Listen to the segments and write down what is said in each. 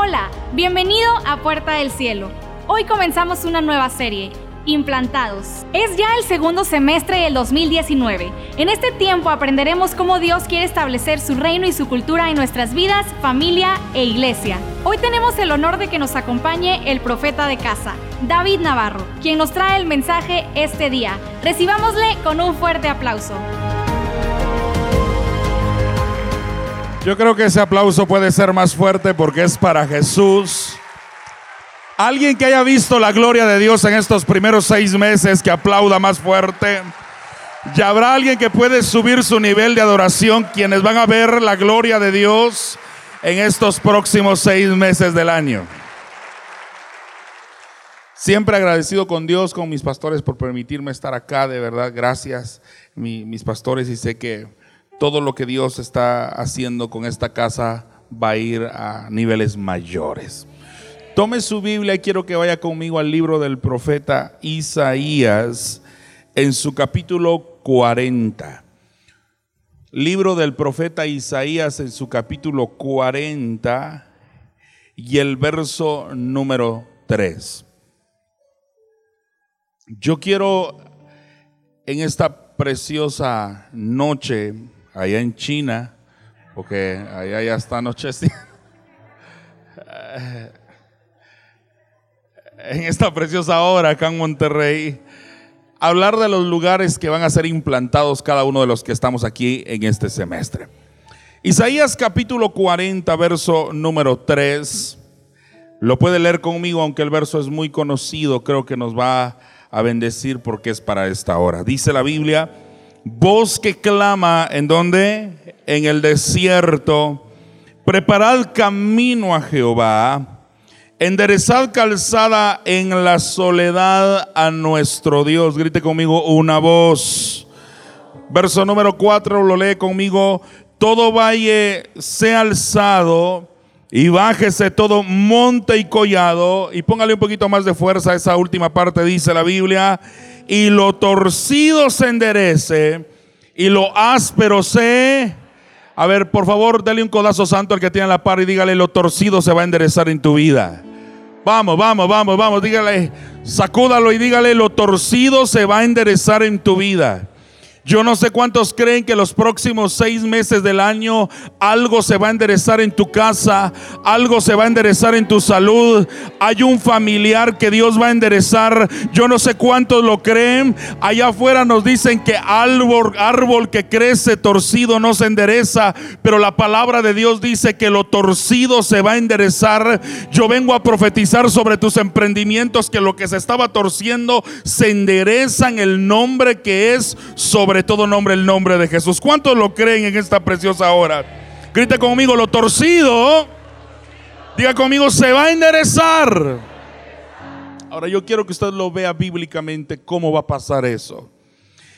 Hola, bienvenido a Puerta del Cielo. Hoy comenzamos una nueva serie, Implantados. Es ya el segundo semestre del 2019. En este tiempo aprenderemos cómo Dios quiere establecer su reino y su cultura en nuestras vidas, familia e iglesia. Hoy tenemos el honor de que nos acompañe el profeta de casa, David Navarro, quien nos trae el mensaje este día. Recibámosle con un fuerte aplauso. Yo creo que ese aplauso puede ser más fuerte porque es para Jesús. Alguien que haya visto la gloria de Dios en estos primeros seis meses, que aplauda más fuerte. Ya habrá alguien que puede subir su nivel de adoración, quienes van a ver la gloria de Dios en estos próximos seis meses del año. Siempre agradecido con Dios, con mis pastores por permitirme estar acá, de verdad, gracias mis pastores y sé que todo lo que Dios está haciendo con esta casa va a ir a niveles mayores. Tome su Biblia y quiero que vaya conmigo al libro del profeta Isaías en su capítulo 40. Libro del profeta Isaías en su capítulo 40 y el verso número 3. Yo quiero en esta preciosa noche allá en China, porque allá ya está anocheciendo. en esta preciosa hora acá en Monterrey, hablar de los lugares que van a ser implantados cada uno de los que estamos aquí en este semestre. Isaías capítulo 40, verso número 3. Lo puede leer conmigo, aunque el verso es muy conocido, creo que nos va a bendecir porque es para esta hora. Dice la Biblia, voz que clama en donde? En el desierto. Preparad camino a Jehová. Enderezad calzada en la soledad a nuestro Dios. Grite conmigo una voz. Verso número 4 lo lee conmigo. Todo valle sea alzado y bájese todo monte y collado. Y póngale un poquito más de fuerza a esa última parte, dice la Biblia y lo torcido se enderece y lo áspero se... A ver, por favor, dale un codazo santo al que tiene la par y dígale, lo torcido se va a enderezar en tu vida. Vamos, vamos, vamos, vamos, dígale, sacúdalo y dígale, lo torcido se va a enderezar en tu vida. Yo no sé cuántos creen que los próximos seis meses del año algo se va a enderezar en tu casa, algo se va a enderezar en tu salud. Hay un familiar que Dios va a enderezar. Yo no sé cuántos lo creen. Allá afuera nos dicen que árbol, árbol que crece torcido no se endereza, pero la palabra de Dios dice que lo torcido se va a enderezar. Yo vengo a profetizar sobre tus emprendimientos que lo que se estaba torciendo se endereza en el nombre que es sobre todo nombre el nombre de Jesús. ¿Cuántos lo creen en esta preciosa hora? Grite conmigo, lo torcido, diga conmigo, se va a enderezar. Ahora yo quiero que usted lo vea bíblicamente cómo va a pasar eso.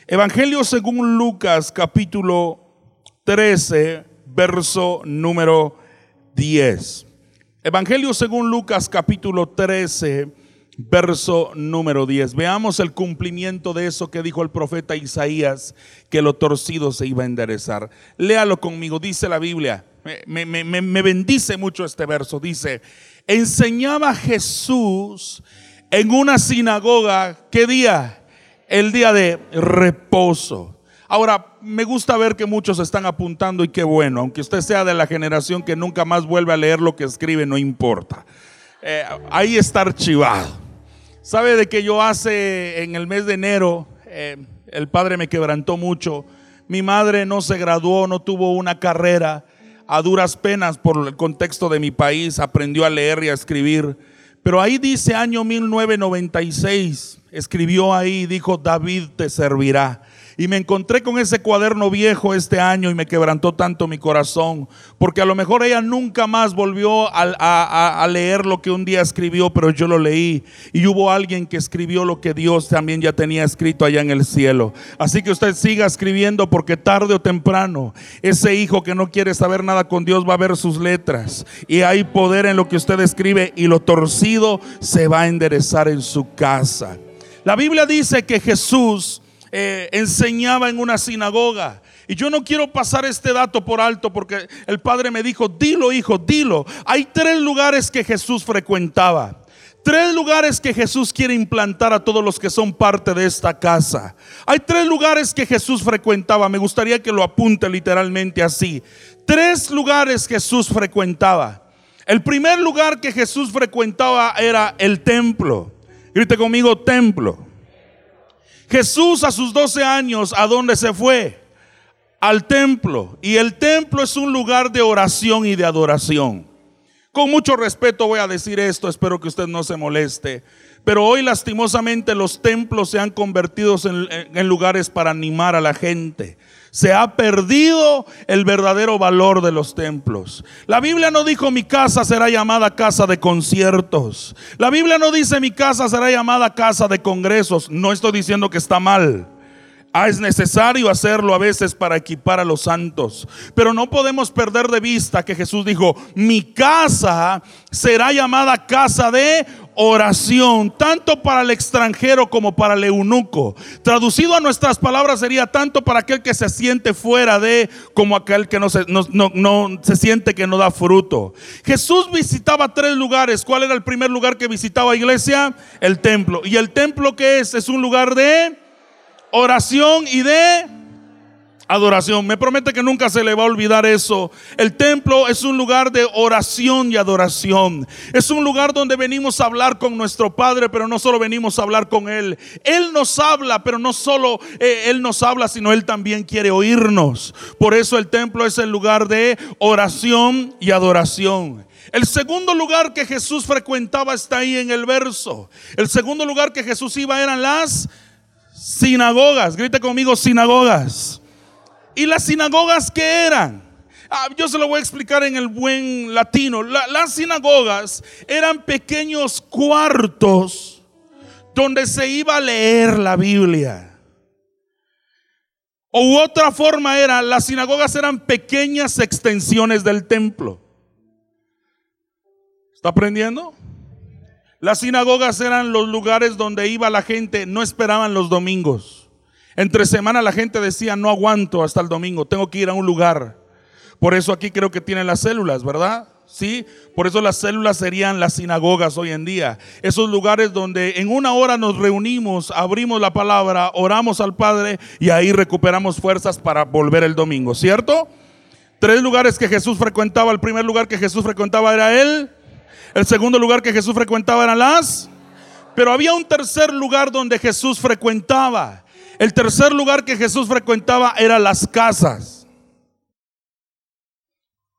Evangelio según Lucas capítulo 13, verso número 10. Evangelio según Lucas capítulo 13, verso número 10. Veamos el cumplimiento de eso que dijo el profeta Isaías, que lo torcido se iba a enderezar. Léalo conmigo, dice la Biblia. Me, bendice mucho este verso. Dice, enseñaba Jesús en una sinagoga, ¿qué día? El día de reposo. Ahora, me gusta ver que muchos están apuntando y qué bueno, aunque usted sea de la generación que nunca más vuelve a leer lo que escribe, no importa. Eh, ahí está archivado. Sabe de que yo hace en el mes de enero, eh, el padre me quebrantó mucho. Mi madre no se graduó, no tuvo una carrera. A duras penas por el contexto de mi país aprendió a leer y a escribir. Pero ahí dice año 1996, escribió ahí, dijo, David te servirá. Y me encontré con ese cuaderno viejo este año y me quebrantó tanto mi corazón, porque a lo mejor ella nunca más volvió a, leer lo que un día escribió, pero yo lo leí. Y hubo alguien que escribió lo que Dios también ya tenía escrito allá en el cielo. Así que usted siga escribiendo porque tarde o temprano ese hijo que no quiere saber nada con Dios va a ver sus letras. Y hay poder en lo que usted escribe y lo torcido se va a enderezar en su casa. La Biblia dice que Jesús eh, enseñaba en una sinagoga. Y yo no quiero pasar este dato por alto porque el Padre me dijo, dilo hijo, dilo. Hay tres lugares que Jesús frecuentaba. Tres lugares que Jesús quiere implantar a todos los que son parte de esta casa. Hay tres lugares que Jesús frecuentaba. Me gustaría que lo apunte literalmente así. Tres lugares Jesús frecuentaba. El primer lugar que Jesús frecuentaba era el templo. Grite conmigo, templo. Jesús a sus 12 años, ¿a dónde se fue? Al templo. Y el templo es un lugar de oración y de adoración. Con mucho respeto voy a decir esto, espero que usted no se moleste. Pero hoy lastimosamente los templos se han convertido en, lugares para animar a la gente. Se ha perdido el verdadero valor de los templos. La Biblia no dijo mi casa será llamada casa de conciertos. La Biblia no dice mi casa será llamada casa de congresos. No estoy diciendo que está mal. Ah, es necesario hacerlo a veces para equipar a los santos. Pero no podemos perder de vista que Jesús dijo, mi casa será llamada casa de oración, tanto para el extranjero como para el eunuco. Traducido a nuestras palabras sería tanto para aquel que se siente fuera de como aquel que no se, no, no se siente que no da fruto. Jesús visitaba tres lugares. ¿Cuál era el primer lugar que visitaba iglesia? El templo. ¿Y el templo qué es? Es un lugar de oración y de adoración. Me promete que nunca se le va a olvidar eso. El templo es un lugar de oración y adoración. Es un lugar donde venimos a hablar con nuestro Padre, pero no solo venimos a hablar con Él. Él nos habla, pero no solo eh, Él nos habla, sino Él también quiere oírnos. Por eso el templo es el lugar de oración y adoración. El segundo lugar que Jesús frecuentaba está ahí en el verso. El segundo lugar que Jesús iba eran las Sinagogas, grite conmigo, sinagogas. ¿Y las sinagogas qué eran? Ah, yo se lo voy a explicar en el buen latino. las sinagogas eran pequeños cuartos donde se iba a leer la Biblia. O otra forma era, las sinagogas eran pequeñas extensiones del templo. ¿Está aprendiendo? Las sinagogas eran los lugares donde iba la gente, no esperaban los domingos. Entre semana la gente decía, no aguanto hasta el domingo, tengo que ir a un lugar. Por eso aquí creo que tienen las células, ¿verdad? Sí, por eso las células serían las sinagogas hoy en día. Esos lugares donde en una hora nos reunimos, abrimos la palabra, oramos al Padre y ahí recuperamos fuerzas para volver el domingo, ¿cierto? Tres lugares que Jesús frecuentaba. El primer lugar que Jesús frecuentaba era él el segundo lugar que Jesús frecuentaba eran las... Pero había un tercer lugar donde Jesús frecuentaba. El tercer lugar que Jesús frecuentaba eran las casas.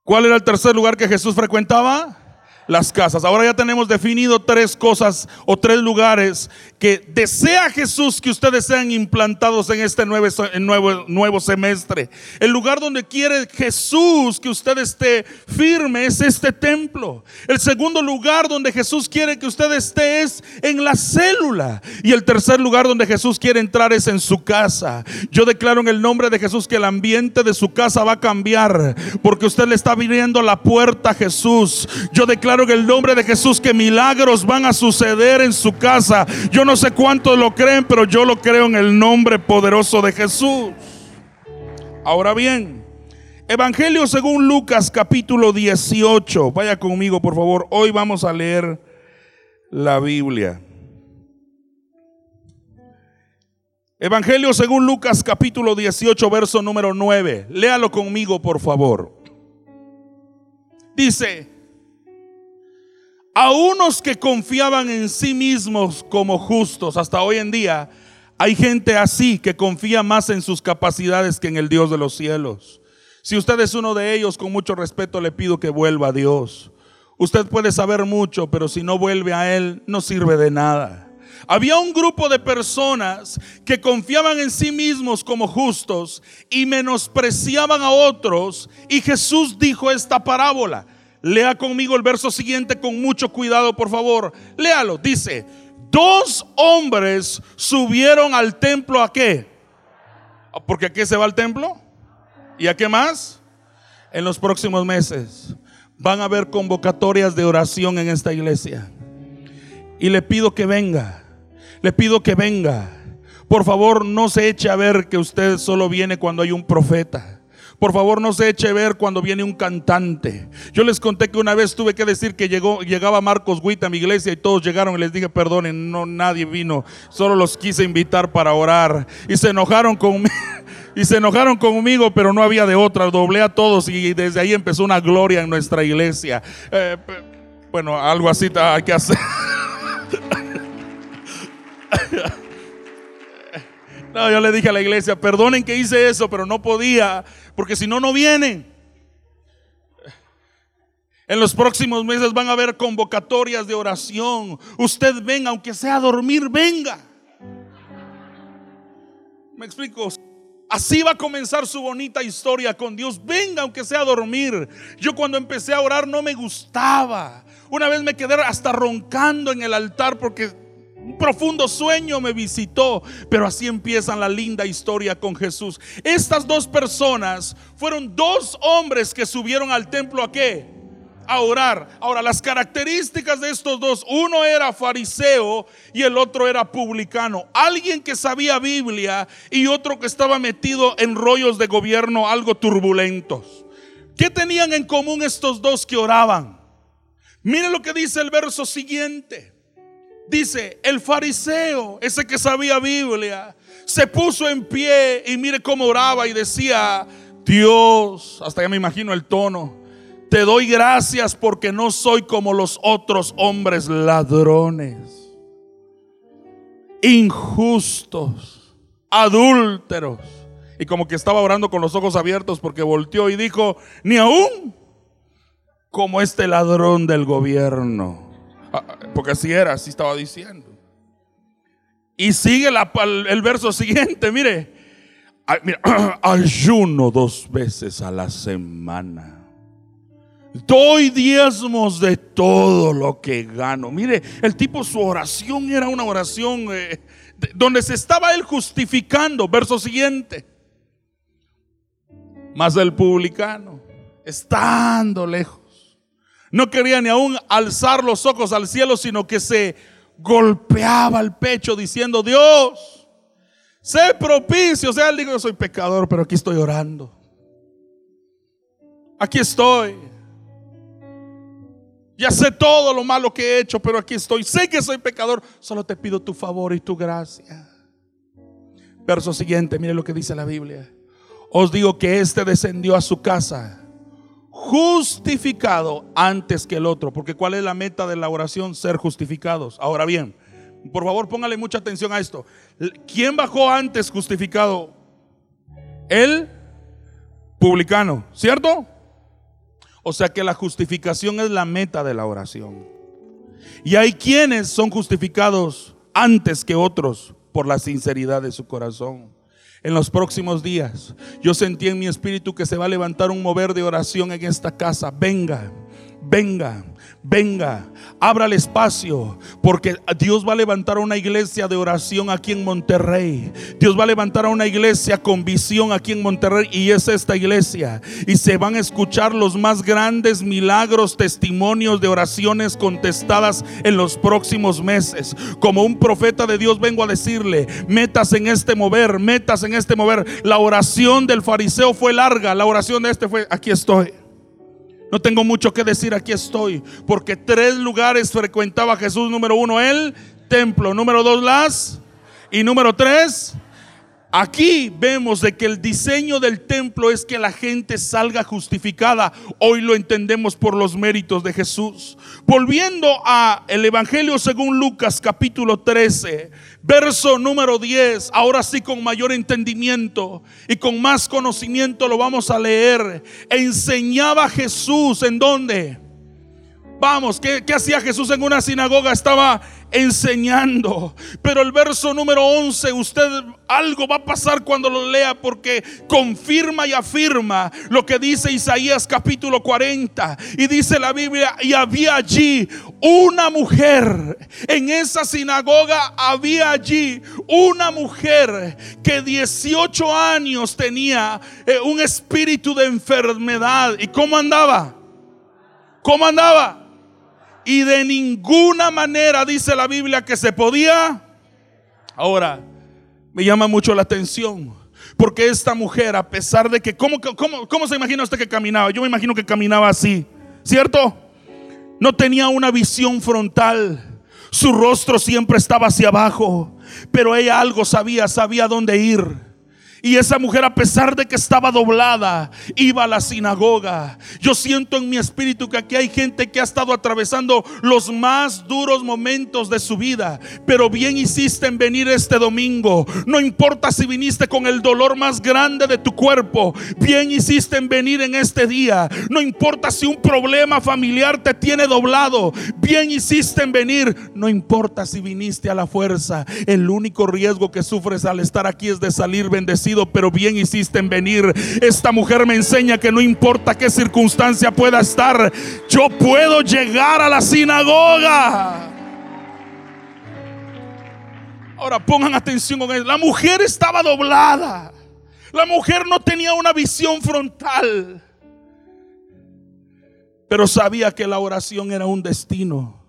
¿Cuál era el tercer lugar que Jesús frecuentaba? Las casas. Ahora ya tenemos definido tres cosas o tres lugares que desea Jesús que ustedes sean implantados en este nuevo, nuevo, nuevo semestre. El lugar donde quiere Jesús que usted esté firme es este templo. El segundo lugar donde Jesús quiere que usted esté es en la célula. Y el tercer lugar donde Jesús quiere entrar es en su casa. Yo declaro en el nombre de Jesús que el ambiente de su casa va a cambiar porque usted le está abriendo la puerta a Jesús. Yo declaro en el nombre de Jesús que milagros van a suceder en su casa. Yo no sé cuántos lo creen, pero yo lo creo en el nombre poderoso de Jesús. Ahora bien, Evangelio según Lucas capítulo 18. Vaya conmigo, por favor. Hoy vamos a leer la Biblia. Evangelio según Lucas capítulo 18, verso número 9. Léalo conmigo, por favor. Dice, a unos que confiaban en sí mismos como justos, hasta hoy en día hay gente así que confía más en sus capacidades que en el Dios de los cielos. Si usted es uno de ellos, con mucho respeto le pido que vuelva a Dios. Usted puede saber mucho, pero si no vuelve a Él, no sirve de nada. Había un grupo de personas que confiaban en sí mismos como justos y menospreciaban a otros. Y Jesús dijo esta parábola. Lea conmigo el verso siguiente con mucho cuidado, por favor. Léalo. Dice, dos hombres subieron al templo a qué? Porque a qué se va al templo? ¿Y a qué más? En los próximos meses van a haber convocatorias de oración en esta iglesia. Y le pido que venga. Le pido que venga Por favor, no se eche a ver que usted solo viene cuando hay un profeta. Por favor, no se eche ver cuando viene un cantante. Yo les conté que una vez tuve que decir que llegó, llegaba Marcos Witt a mi iglesia y todos llegaron y les dije, perdonen, no nadie vino, solo los quise invitar para orar. Y se enojaron conmigo. Y se enojaron conmigo, pero no había de otra. Doblé a todos y desde ahí empezó una gloria en nuestra iglesia. Eh, bueno, algo así hay que hacer. No, yo le dije a la iglesia, perdonen que hice eso, pero no podía, porque si no, no vienen. En los próximos meses van a haber convocatorias de oración. Usted venga, aunque sea a dormir, venga. ¿Me explico? Así va a comenzar su bonita historia con Dios. Venga, aunque sea a dormir. Yo cuando empecé a orar no me gustaba. Una vez me quedé hasta roncando en el altar porque un profundo sueño me visitó, pero así empieza la linda historia con Jesús. Estas dos personas fueron dos hombres que subieron al templo a qué? A orar. Ahora, las características de estos dos, uno era fariseo y el otro era publicano. Alguien que sabía Biblia y otro que estaba metido en rollos de gobierno algo turbulentos. ¿Qué tenían en común estos dos que oraban? Miren lo que dice el verso siguiente. Dice, el fariseo, ese que sabía Biblia, se puso en pie y mire cómo oraba y decía, Dios, hasta ya me imagino el tono, te doy gracias porque no soy como los otros hombres ladrones, injustos, adúlteros. Y como que estaba orando con los ojos abiertos porque volteó y dijo, ni aún como este ladrón del gobierno. Ah, porque así era, así estaba diciendo. Y sigue el verso siguiente, mire. Ayuno dos veces a la semana. Doy diezmos de todo lo que gano. Mire, el tipo, su oración era una oración eh, donde se estaba él justificando. Verso siguiente. Más del publicano, estando lejos no quería ni aún alzar los ojos al cielo, sino que se golpeaba el pecho diciendo, Dios, sé propicio. O sea, él dijo, yo soy pecador, pero aquí estoy orando. Aquí estoy. Ya sé todo lo malo que he hecho, pero aquí estoy. Sé que soy pecador. Solo te pido tu favor y tu gracia. Verso siguiente, mire lo que dice la Biblia. Os digo que éste descendió a su casa justificado antes que el otro. Porque ¿cuál es la meta de la oración? Ser justificados. Ahora bien, por favor póngale mucha atención a esto. ¿Quién bajó antes justificado? El publicano, ¿cierto? O sea que la justificación es la meta de la oración. Y hay quienes son justificados antes que otros por la sinceridad de su corazón en los próximos días. Yo sentí en mi espíritu que se va a levantar un mover de oración en esta casa. Venga, venga, venga, abra el espacio, porque Dios va a levantar una iglesia de oración aquí en Monterrey. Dios va a levantar a una iglesia con visión aquí en Monterrey y es esta iglesia. Y se van a escuchar los más grandes milagros, testimonios de oraciones contestadas en los próximos meses. Como un profeta de Dios vengo a decirle, metas en este mover, metas en este mover. La oración del fariseo fue larga, la oración de este fue, aquí estoy. No tengo mucho que decir, aquí estoy. Porque tres lugares frecuentaba Jesús. Número uno, el templo. Número dos, las. Y número tres, Aquí vemos de que el diseño del templo es que la gente salga justificada. Hoy lo entendemos por los méritos de Jesús. Volviendo a el Evangelio según Lucas capítulo 13, verso número 10, ahora sí con mayor entendimiento y con más conocimiento lo vamos a leer. Enseñaba Jesús en dónde? Vamos, ¿qué, ¿qué, hacía Jesús en una sinagoga? Estaba enseñando. Pero el verso número 11, usted algo va a pasar cuando lo lea porque confirma y afirma lo que dice Isaías capítulo 40. Y dice la Biblia, y había allí una mujer. En esa sinagoga había allí una mujer que 18 años tenía eh, un espíritu de enfermedad. ¿Y cómo andaba? ¿Cómo andaba? Y de ninguna manera dice la Biblia que se podía. Ahora, me llama mucho la atención. Porque esta mujer, a pesar de que, ¿cómo, cómo, cómo se imagina usted que caminaba? Yo me imagino que caminaba así, ¿cierto? No tenía una visión frontal. Su rostro siempre estaba hacia abajo. Pero ella algo sabía, sabía dónde ir. Y esa mujer, a pesar de que estaba doblada, iba a la sinagoga. Yo siento en mi espíritu que aquí hay gente que ha estado atravesando los más duros momentos de su vida. Pero bien hiciste en venir este domingo. No importa si viniste con el dolor más grande de tu cuerpo. Bien hiciste en venir en este día. No importa si un problema familiar te tiene doblado. Bien hiciste en venir. No importa si viniste a la fuerza. El único riesgo que sufres al estar aquí es de salir bendecido pero bien hiciste en venir. Esta mujer me enseña que no importa qué circunstancia pueda estar, yo puedo llegar a la sinagoga. Ahora pongan atención con eso. La mujer estaba doblada. La mujer no tenía una visión frontal. Pero sabía que la oración era un destino.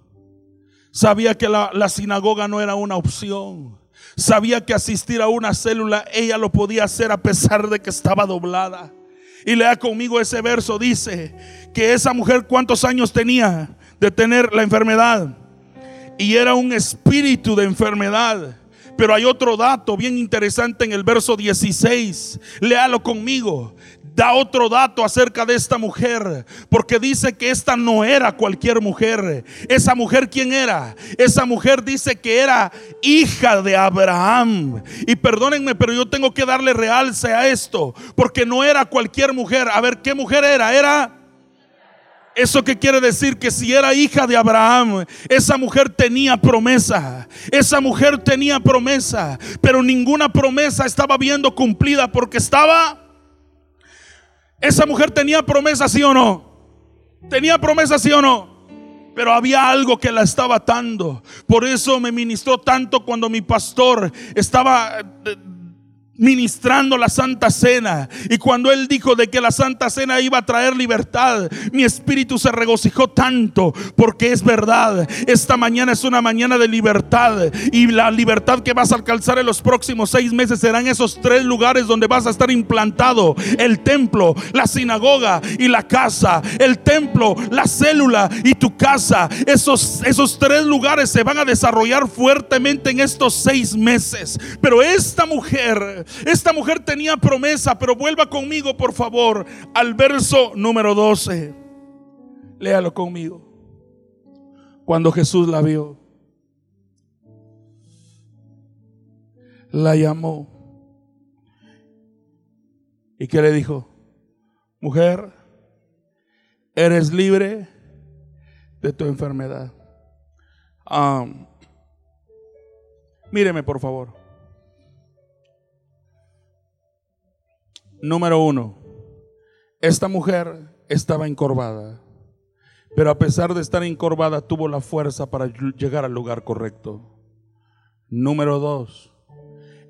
Sabía que la, la sinagoga no era una opción. Sabía que asistir a una célula ella lo podía hacer a pesar de que estaba doblada. Y lea conmigo ese verso, dice que esa mujer cuántos años tenía de tener la enfermedad. Y era un espíritu de enfermedad. Pero hay otro dato bien interesante en el verso 16. Léalo conmigo da otro dato acerca de esta mujer, porque dice que esta no era cualquier mujer. Esa mujer, ¿quién era? Esa mujer dice que era hija de Abraham. Y perdónenme, pero yo tengo que darle realce a esto, porque no era cualquier mujer. A ver, ¿qué mujer era? Era... ¿Eso que quiere decir? Que si era hija de Abraham, esa mujer tenía promesa. Esa mujer tenía promesa. Pero ninguna promesa estaba viendo cumplida porque estaba esa mujer tenía promesa, sí o no. Tenía promesa, sí o no. Pero había algo que la estaba atando. Por eso me ministró tanto cuando mi pastor estaba eh, ministrando la Santa Cena. Y cuando él dijo de que la Santa Cena iba a traer libertad, mi espíritu se regocijó tanto porque es verdad. Esta mañana es una mañana de libertad y la libertad que vas a alcanzar en los próximos seis meses serán esos tres lugares donde vas a estar implantado. El templo, la sinagoga y la casa. El templo, la célula y tu casa. Esos, esos tres lugares se van a desarrollar fuertemente en estos seis meses. Pero esta mujer esta mujer tenía promesa, pero vuelva conmigo, por favor, al verso número 12. Léalo conmigo. Cuando Jesús la vio, la llamó. ¿Y qué le dijo? Mujer, eres libre de tu enfermedad. míreme, por favor. Número uno, esta mujer estaba encorvada, pero a pesar de estar encorvada tuvo la fuerza para llegar al lugar correcto. Número dos,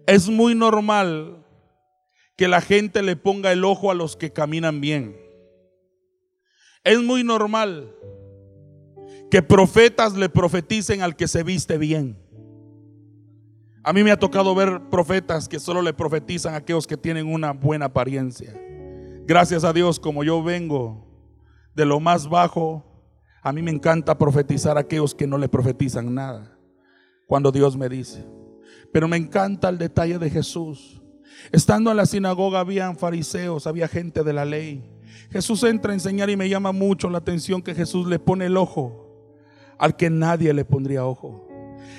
es muy normal que la gente le ponga el ojo a los que caminan bien. Es muy normal que profetas le profeticen al que se viste bien. A mí me ha tocado ver profetas que solo le profetizan a aquellos que tienen una buena apariencia. Gracias a Dios, como yo vengo de lo más bajo, a mí me encanta profetizar a aquellos que no le profetizan nada. Cuando Dios me dice. Pero me encanta el detalle de Jesús. Estando en la sinagoga habían fariseos, había gente de la ley. Jesús entra a enseñar y me llama mucho la atención que Jesús le pone el ojo al que nadie le pondría ojo.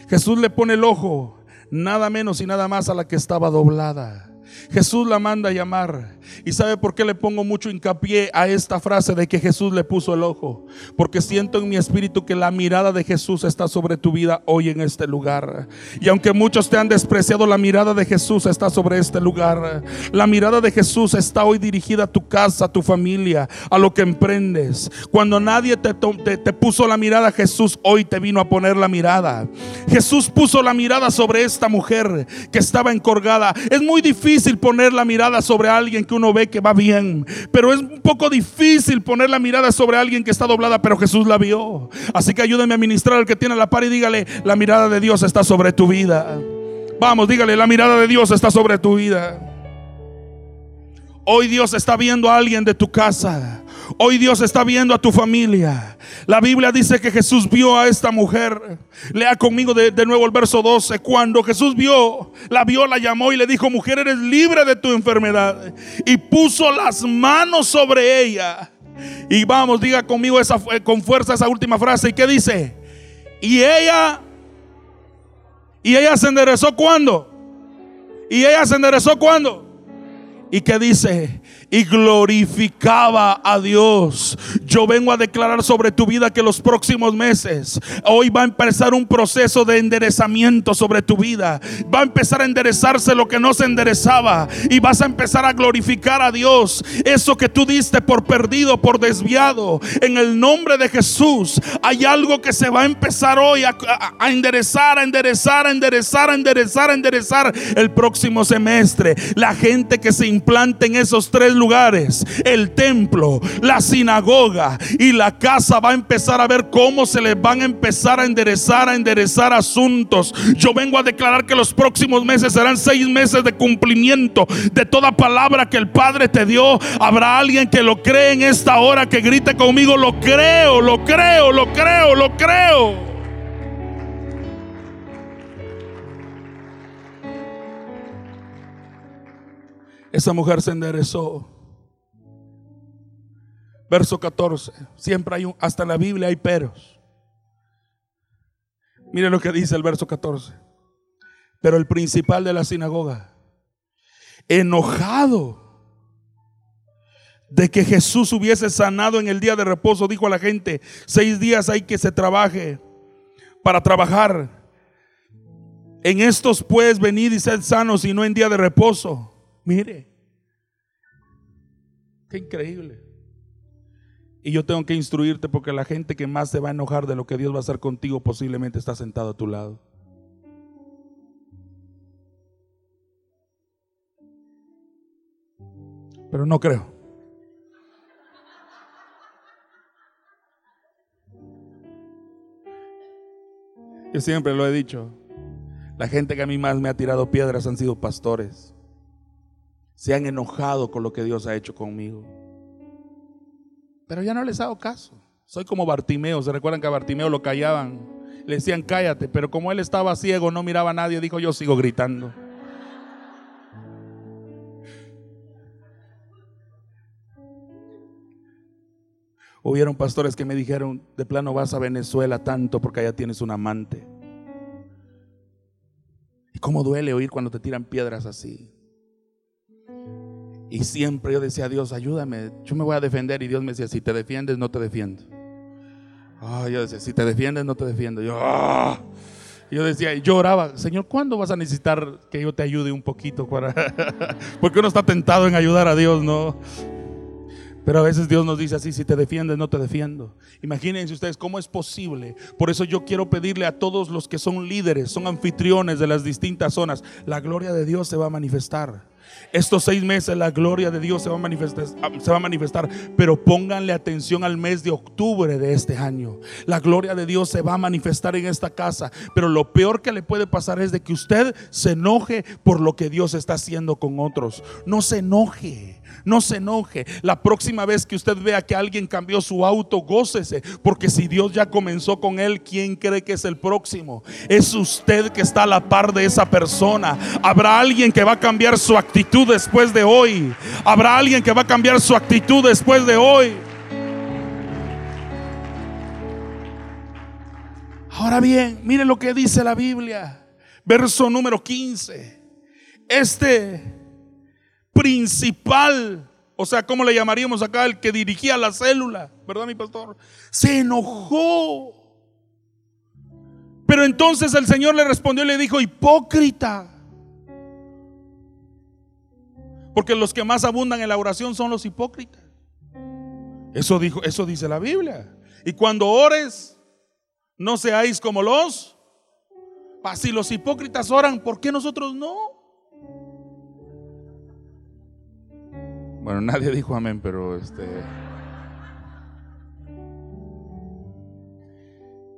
Jesús le pone el ojo nada menos y nada más a la que estaba doblada. Jesús la manda a llamar. ¿Y sabe por qué le pongo mucho hincapié a esta frase de que Jesús le puso el ojo? Porque siento en mi espíritu que la mirada de Jesús está sobre tu vida hoy en este lugar. Y aunque muchos te han despreciado, la mirada de Jesús está sobre este lugar. La mirada de Jesús está hoy dirigida a tu casa, a tu familia, a lo que emprendes. Cuando nadie te, te, puso la mirada, Jesús hoy te vino a poner la mirada. Jesús puso la mirada sobre esta mujer que estaba encorgada. Es muy difícil poner la mirada sobre alguien que uno ve que va bien. Pero es un poco difícil poner la mirada sobre alguien que está doblada, pero Jesús la vio. Así que ayúdeme a ministrar al que tiene la par y dígale, la mirada de Dios está sobre tu vida. Vamos, dígale, la mirada de Dios está sobre tu vida. Hoy Dios está viendo a alguien de tu casa. Hoy Dios está viendo a tu familia. La Biblia dice que Jesús vio a esta mujer. Lea conmigo de, nuevo el verso 12. Cuando Jesús vio, la vio, la llamó y le dijo, mujer, eres libre de tu enfermedad. Y puso las manos sobre ella. Y vamos, diga conmigo esa, con fuerza esa última frase. ¿Y qué dice? Y ella, y ella se enderezó cuando. Y ella se enderezó cuando. ¿Y qué dice? Y glorificaba a Dios. Yo vengo a declarar sobre tu vida que los próximos meses, hoy va a empezar un proceso de enderezamiento sobre tu vida. Va a empezar a enderezarse lo que no se enderezaba y vas a empezar a glorificar a Dios. Eso que tú diste por perdido, por desviado, en el nombre de Jesús, hay algo que se va a empezar hoy a, enderezar, a enderezar, a enderezar, a enderezar, a enderezar el próximo semestre. La gente que se implante en esos tres lugares lugares, el templo, la sinagoga y la casa va a empezar a ver cómo se les van a empezar a enderezar, a enderezar asuntos. Yo vengo a declarar que los próximos meses serán seis meses de cumplimiento de toda palabra que el Padre te dio. Habrá alguien que lo cree en esta hora, que grite conmigo, lo creo, lo creo, lo creo, lo creo. Esa mujer se enderezó. Verso 14. Siempre hay un, hasta en la Biblia hay peros. Mire lo que dice el verso 14. Pero el principal de la sinagoga, enojado de que Jesús hubiese sanado en el día de reposo, dijo a la gente, seis días hay que se trabaje para trabajar. En estos pues venid y sed sanos y no en día de reposo. Mire, qué increíble. Y yo tengo que instruirte porque la gente que más se va a enojar de lo que Dios va a hacer contigo posiblemente está sentado a tu lado. Pero no creo. Yo siempre lo he dicho. La gente que a mí más me ha tirado piedras han sido pastores. Se han enojado con lo que Dios ha hecho conmigo. Pero ya no les hago caso. Soy como Bartimeo. ¿Se recuerdan que a Bartimeo lo callaban? Le decían cállate. Pero como él estaba ciego, no miraba a nadie, dijo yo sigo gritando. Hubieron pastores que me dijeron, de plano vas a Venezuela tanto porque allá tienes un amante. ¿Y cómo duele oír cuando te tiran piedras así? Y siempre yo decía, Dios, ayúdame, yo me voy a defender. Y Dios me decía, si te defiendes, no te defiendo. Ah, yo decía, si te defiendes, no te defiendo. Yo, ah". yo decía, yo oraba, Señor, ¿cuándo vas a necesitar que yo te ayude un poquito? Para... Porque uno está tentado en ayudar a Dios, ¿no? Pero a veces Dios nos dice así, si te defiendes, no te defiendo. Imagínense ustedes cómo es posible. Por eso yo quiero pedirle a todos los que son líderes, son anfitriones de las distintas zonas, la gloria de Dios se va a manifestar. Estos seis meses la gloria de Dios se va, a manifestar, se va a manifestar, pero pónganle atención al mes de octubre de este año. La gloria de Dios se va a manifestar en esta casa, pero lo peor que le puede pasar es de que usted se enoje por lo que Dios está haciendo con otros. No se enoje. No se enoje. La próxima vez que usted vea que alguien cambió su auto, gócese. Porque si Dios ya comenzó con él, ¿quién cree que es el próximo? Es usted que está a la par de esa persona. Habrá alguien que va a cambiar su actitud después de hoy. Habrá alguien que va a cambiar su actitud después de hoy. Ahora bien, mire lo que dice la Biblia. Verso número 15. Este principal, o sea, ¿cómo le llamaríamos acá? El que dirigía la célula, ¿verdad, mi pastor? Se enojó. Pero entonces el Señor le respondió y le dijo, hipócrita. Porque los que más abundan en la oración son los hipócritas. Eso dijo, eso dice la Biblia. Y cuando ores, no seáis como los. Si los hipócritas oran, ¿por qué nosotros no? Bueno, nadie dijo amén, pero este.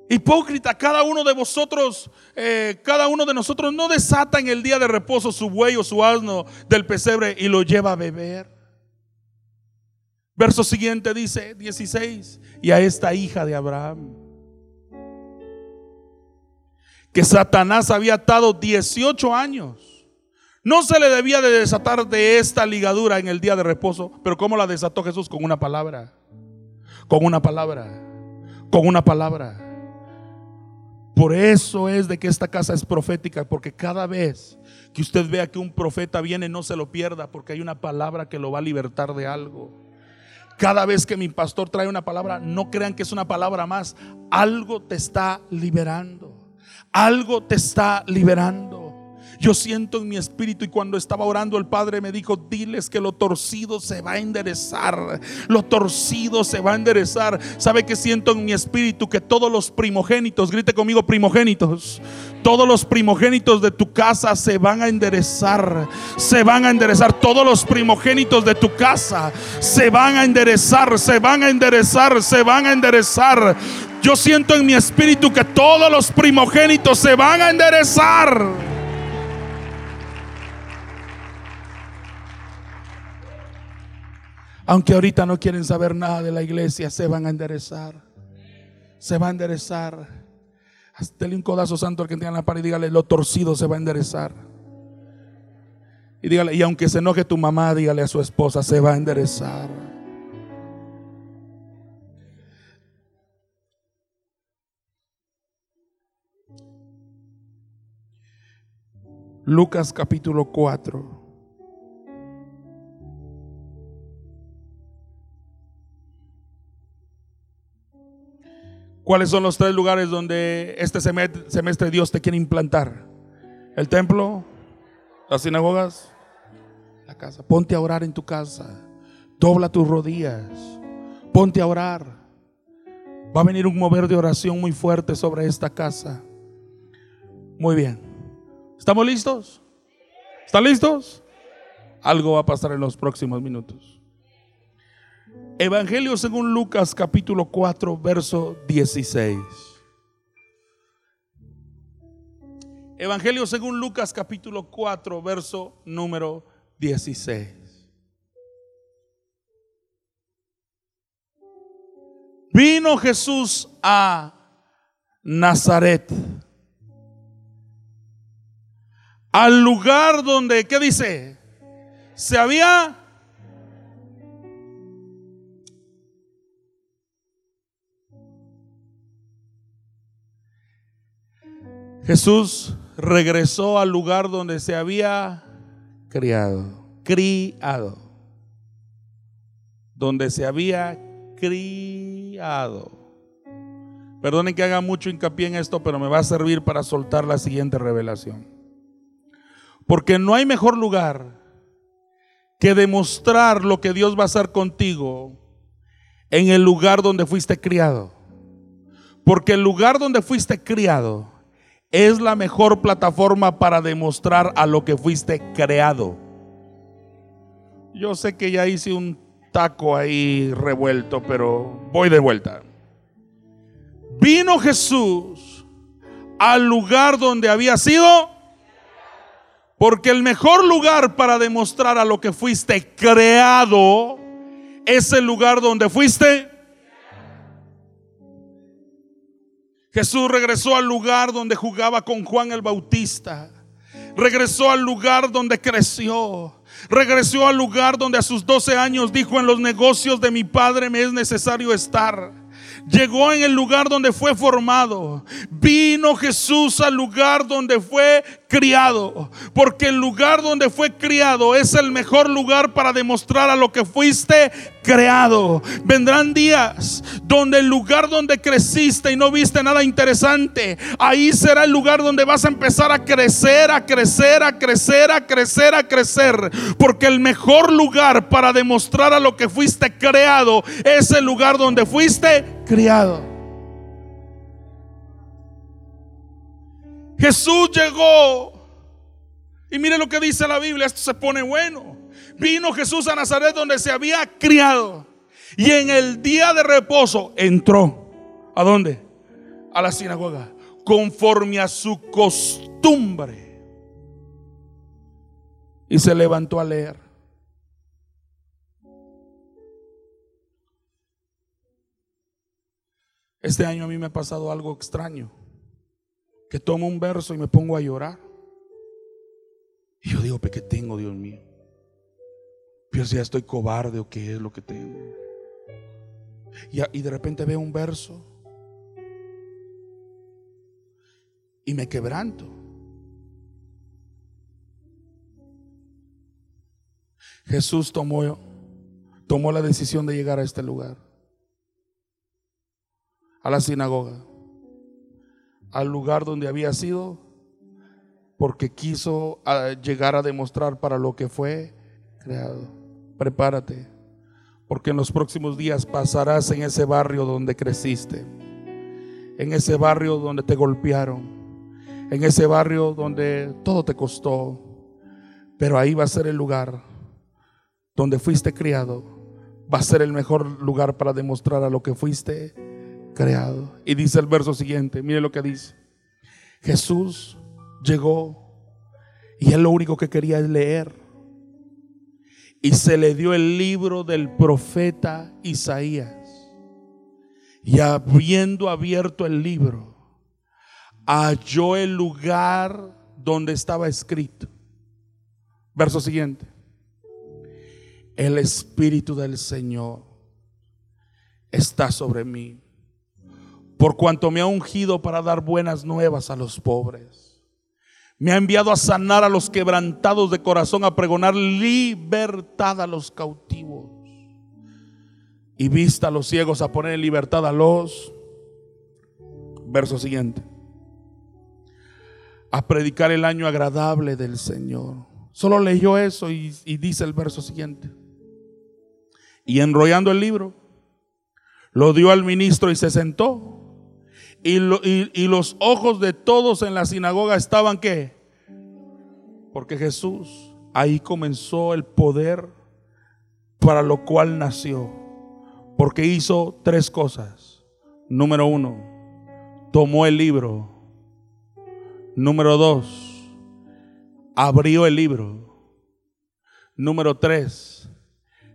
Hipócrita, cada uno de vosotros, eh, cada uno de nosotros no desata en el día de reposo su buey o su asno del pesebre y lo lleva a beber. Verso siguiente dice 16, y a esta hija de Abraham, que Satanás había atado 18 años. No se le debía de desatar de esta ligadura en el día de reposo, pero ¿cómo la desató Jesús? Con una palabra, con una palabra, con una palabra. Por eso es de que esta casa es profética, porque cada vez que usted vea que un profeta viene, no se lo pierda, porque hay una palabra que lo va a libertar de algo. Cada vez que mi pastor trae una palabra, no crean que es una palabra más, algo te está liberando, algo te está liberando. Yo siento en mi espíritu y cuando estaba orando el Padre me dijo, diles que lo torcido se va a enderezar, lo torcido se va a enderezar. ¿Sabe que siento en mi espíritu? Que todos los primogénitos, grite conmigo primogénitos, todos los primogénitos de tu casa se van a enderezar, se van a enderezar, todos los primogénitos de tu casa se van a enderezar, se van a enderezar, se van a enderezar. Yo siento en mi espíritu que todos los primogénitos se van a enderezar. Aunque ahorita no quieren saber nada de la iglesia, se van a enderezar. Se va a enderezar. Dele un codazo santo al que tenga en la pared y dígale, lo torcido se va a enderezar. Y dígale, y aunque se enoje tu mamá, dígale a su esposa, se va a enderezar. Lucas capítulo 4. ¿Cuáles son los tres lugares donde este semestre Dios te quiere implantar? El templo, las sinagogas, la casa. Ponte a orar en tu casa. Dobla tus rodillas. Ponte a orar. Va a venir un mover de oración muy fuerte sobre esta casa. Muy bien. ¿Estamos listos? ¿Están listos? Algo va a pasar en los próximos minutos. Evangelio según Lucas capítulo 4, verso 16. Evangelio según Lucas capítulo 4, verso número 16. Vino Jesús a Nazaret, al lugar donde, ¿qué dice? Se había Jesús regresó al lugar donde se había criado, criado, donde se había criado. Perdonen que haga mucho hincapié en esto, pero me va a servir para soltar la siguiente revelación. Porque no hay mejor lugar que demostrar lo que Dios va a hacer contigo en el lugar donde fuiste criado. Porque el lugar donde fuiste criado es la mejor plataforma para demostrar a lo que fuiste creado. Yo sé que ya hice un taco ahí revuelto, pero voy de vuelta. Vino Jesús al lugar donde había sido, porque el mejor lugar para demostrar a lo que fuiste creado es el lugar donde fuiste Jesús regresó al lugar donde jugaba con Juan el Bautista. Regresó al lugar donde creció. Regresó al lugar donde a sus 12 años dijo, en los negocios de mi padre me es necesario estar. Llegó en el lugar donde fue formado. Vino Jesús al lugar donde fue criado. Porque el lugar donde fue criado es el mejor lugar para demostrar a lo que fuiste creado. Vendrán días donde el lugar donde creciste y no viste nada interesante, ahí será el lugar donde vas a empezar a crecer, a crecer, a crecer, a crecer, a crecer. Porque el mejor lugar para demostrar a lo que fuiste creado es el lugar donde fuiste criado. Jesús llegó. Y mire lo que dice la Biblia, esto se pone bueno. Vino Jesús a Nazaret donde se había criado. Y en el día de reposo entró. ¿A dónde? a la sinagoga, conforme a su costumbre. Y se levantó a leer. Este año a mí me ha pasado algo extraño, que tomo un verso y me pongo a llorar. Y yo digo, ¿qué tengo, Dios mío? Si ya estoy cobarde o qué es lo que tengo. Y, y de repente veo un verso y me quebranto. Jesús tomó, tomó la decisión de llegar a este lugar, a la sinagoga, al lugar donde había sido, porque quiso ah, llegar a demostrar para lo que fue creado. Prepárate, porque en los próximos días pasarás en ese barrio donde creciste, en ese barrio donde te golpearon, en ese barrio donde todo te costó, pero ahí va a ser el lugar donde fuiste criado, va a ser el mejor lugar para demostrar a lo que fuiste creado. Y dice el verso siguiente, mire lo que dice. Jesús llegó y él lo único que quería es leer. Y se le dio el libro del profeta Isaías. Y habiendo abierto el libro, halló el lugar donde estaba escrito. Verso siguiente. El Espíritu del Señor está sobre mí, por cuanto me ha ungido para dar buenas nuevas a los pobres. Me ha enviado a sanar a los quebrantados de corazón, a pregonar libertad a los cautivos y vista a los ciegos, a poner en libertad a los... Verso siguiente a predicar el año agradable del Señor. Solo leyó eso y, dice el verso siguiente. Y enrollando el libro, lo dio al ministro y se sentó. Y, los ojos de todos en la sinagoga estaban qué? Porque Jesús ahí comenzó el poder para lo cual nació. Porque hizo tres cosas. Número uno, tomó el libro Número dos, abrió el libro. Número tres,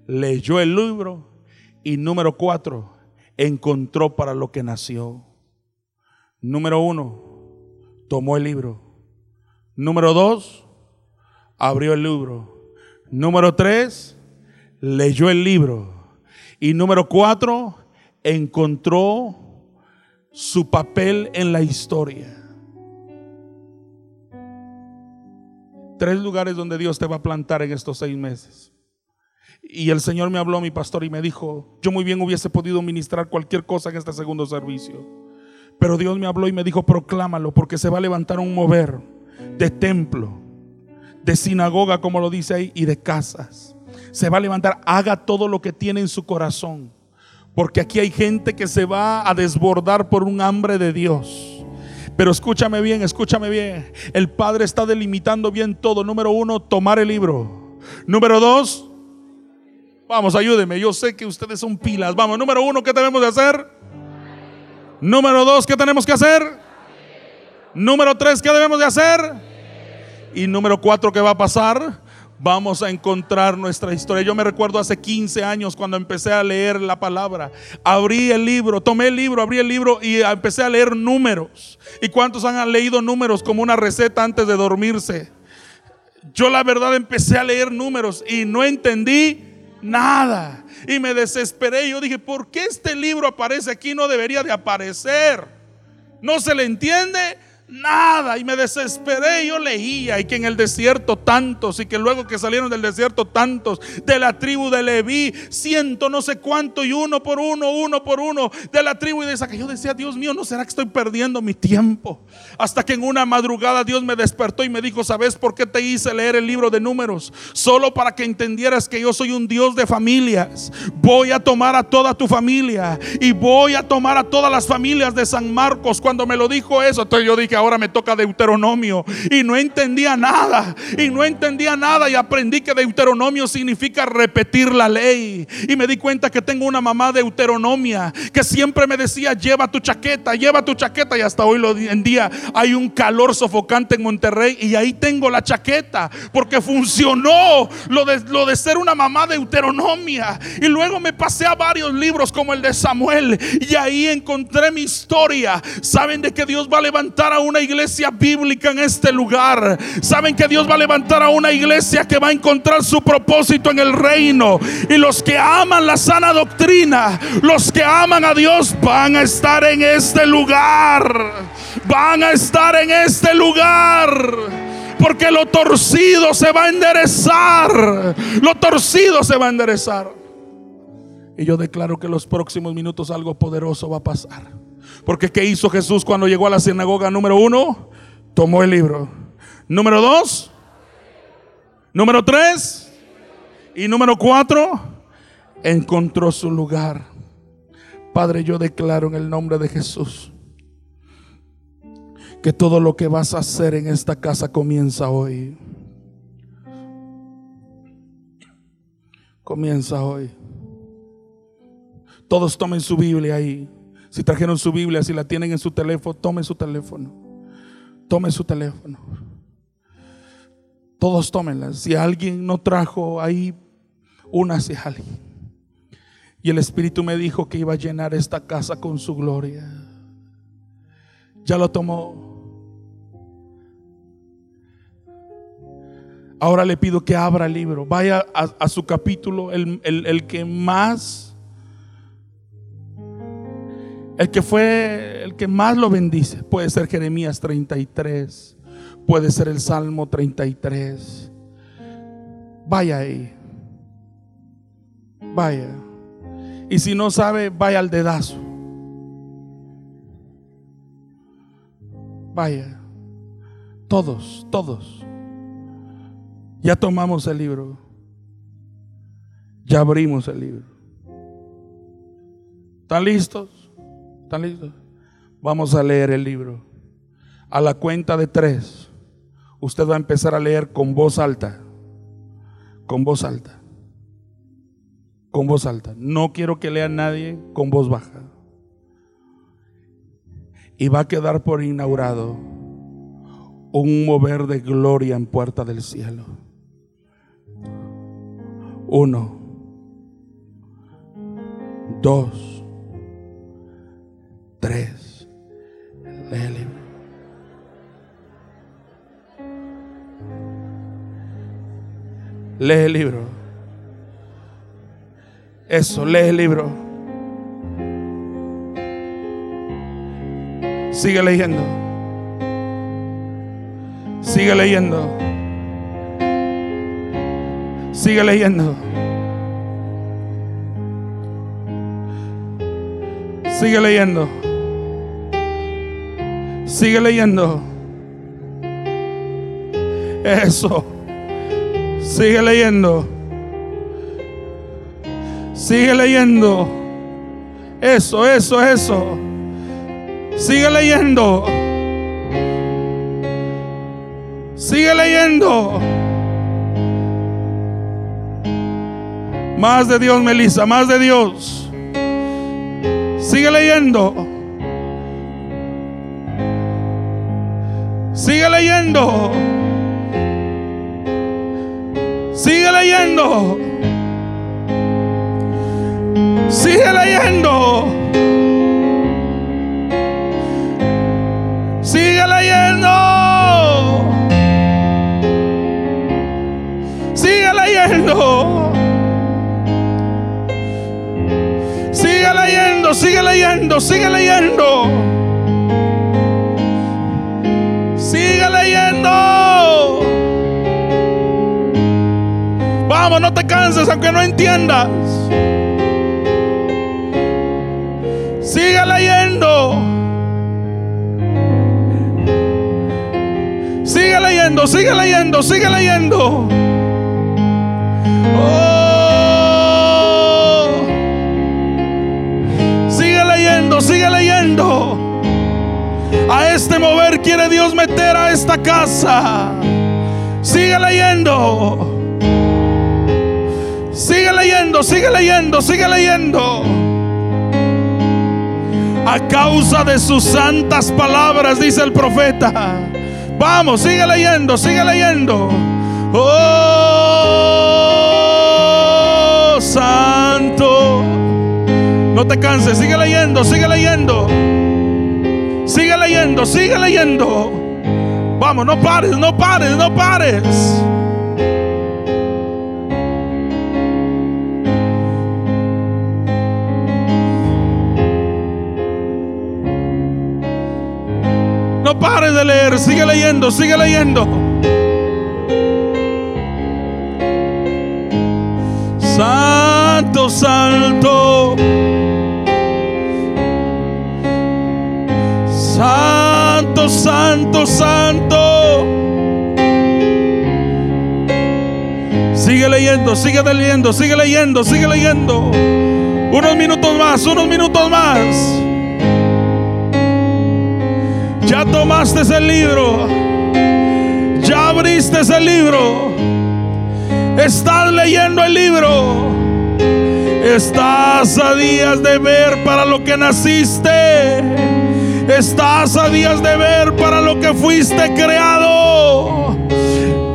leyó el libro. Y número cuatro, encontró para lo que nació. Número uno, tomó el libro. Número dos, abrió el libro. Número tres, leyó el libro. Y número cuatro, encontró su papel en la historia. Tres lugares donde Dios te va a plantar en estos seis meses. Y el Señor me habló, mi pastor, y me dijo, yo muy bien hubiese podido ministrar cualquier cosa en este segundo servicio. Pero Dios me habló y me dijo, proclámalo, porque se va a levantar un mover de templo, de sinagoga, como lo dice ahí, y de casas. Se va a levantar, haga todo lo que tiene en su corazón. Porque aquí hay gente que se va a desbordar por un hambre de Dios. Pero escúchame bien, escúchame bien. El Padre está delimitando bien todo. Número uno, tomar el libro. Número dos, vamos, ayúdeme. Yo sé que ustedes son pilas. Vamos, número uno, ¿qué tenemos que hacer? Número dos, ¿qué tenemos que hacer? Número tres, ¿qué debemos de hacer? Y número cuatro, ¿qué va a pasar? vamos a encontrar nuestra historia. Yo me recuerdo hace 15 años cuando empecé a leer la palabra. Abrí el libro, tomé el libro, abrí el libro y empecé a leer números. ¿Y cuántos han leído números como una receta antes de dormirse? Yo la verdad empecé a leer números y no entendí nada. Y me desesperé. Yo dije, ¿por qué este libro aparece aquí? No debería de aparecer. ¿No se le entiende? Nada y me desesperé. Yo leía y que en el desierto tantos y que luego que salieron del desierto tantos de la tribu de Leví, ciento no sé cuánto y uno por uno, uno por uno de la tribu de esa que yo decía, Dios mío, ¿no será que estoy perdiendo mi tiempo? Hasta que en una madrugada Dios me despertó y me dijo, ¿sabes por qué te hice leer el libro de números? Solo para que entendieras que yo soy un Dios de familias. Voy a tomar a toda tu familia y voy a tomar a todas las familias de San Marcos. Cuando me lo dijo eso, entonces yo dije, ahora me toca Deuteronomio. Y no entendía nada. Y no entendía nada. Y aprendí que Deuteronomio significa repetir la ley. Y me di cuenta que tengo una mamá deuteronomia que siempre me decía, lleva tu chaqueta, lleva tu chaqueta. Y hasta hoy en día hay un calor sofocante en Monterrey. Y ahí tengo la chaqueta. Porque funcionó lo de, lo de ser una mamá deuteronomia. Y luego me pasé a varios libros como el de Samuel. Y ahí encontré mi historia. Saben de que Dios va a levantar a una iglesia bíblica en este lugar. Saben que Dios va a levantar a una iglesia que va a encontrar su propósito en el reino. Y los que aman la sana doctrina, los que aman a Dios van a estar en este lugar. Van a estar en este lugar porque lo torcido se va a enderezar. Lo torcido se va a enderezar. Y yo declaro que en los próximos minutos algo poderoso va a pasar. Porque ¿qué hizo Jesús cuando llegó a la sinagoga? Número uno, tomó el libro. Número dos, número tres y número cuatro, encontró su lugar. Padre, yo declaro en el nombre de Jesús que todo lo que vas a hacer en esta casa comienza hoy. Comienza hoy. Todos tomen su Biblia ahí. Si trajeron su Biblia, si la tienen en su teléfono, tomen su teléfono. Tomen su teléfono. Todos tómenla. Si alguien no trajo ahí, únase a alguien. Y el Espíritu me dijo que iba a llenar esta casa con su gloria. Ya lo tomó. Ahora le pido que abra el libro. Vaya a, su capítulo, el, el que más el que fue el que más lo bendice puede ser Jeremías 33, puede ser el Salmo 33. Vaya ahí. Vaya. Y si no sabe, vaya al dedazo. Vaya. Todos, todos. Ya tomamos el libro. Ya abrimos el libro. ¿Están listos? ¿Están listos? Vamos a leer el libro. A la cuenta de tres, usted va a empezar a leer con voz alta. Con voz alta. Con voz alta. No quiero que lea nadie con voz baja. Y va a quedar por inaugurado un mover de gloria en puerta del cielo. Uno. Dos. Tres. Lee el libro. Eso, lee el libro. Sigue leyendo. Sigue leyendo. Sigue leyendo. Sigue leyendo. Sigue leyendo. Eso. Sigue leyendo. Sigue leyendo. Eso, eso, eso. Sigue leyendo. Sigue leyendo. Más de Dios, Melissa, más de Dios. Sigue leyendo. Sigue leyendo. Sigue leyendo. Sigue leyendo. Sigue leyendo. Sigue leyendo. Sigue leyendo, sigue leyendo, sigue leyendo. Aunque no entiendas. Sigue leyendo. Sigue leyendo, sigue leyendo, sigue leyendo. Oh. Sigue leyendo, sigue leyendo. A este mover quiere Dios meter a esta casa. Sigue leyendo. Leyendo, sigue leyendo, sigue leyendo. A causa de sus santas palabras, dice el profeta. Vamos, sigue leyendo, sigue leyendo. Oh, santo. No te canses, sigue leyendo, sigue leyendo. Sigue leyendo, sigue leyendo. Vamos, no pares, no pares, no pares. Leer, sigue leyendo, sigue leyendo. Santo, santo. Santo, santo, santo. Sigue leyendo, sigue leyendo, sigue leyendo, sigue leyendo. Unos minutos más, unos minutos más. Tomaste el libro. Ya abriste el libro. Estás leyendo el libro. Estás a días de ver para lo que naciste. Estás a días de ver para lo que fuiste creado.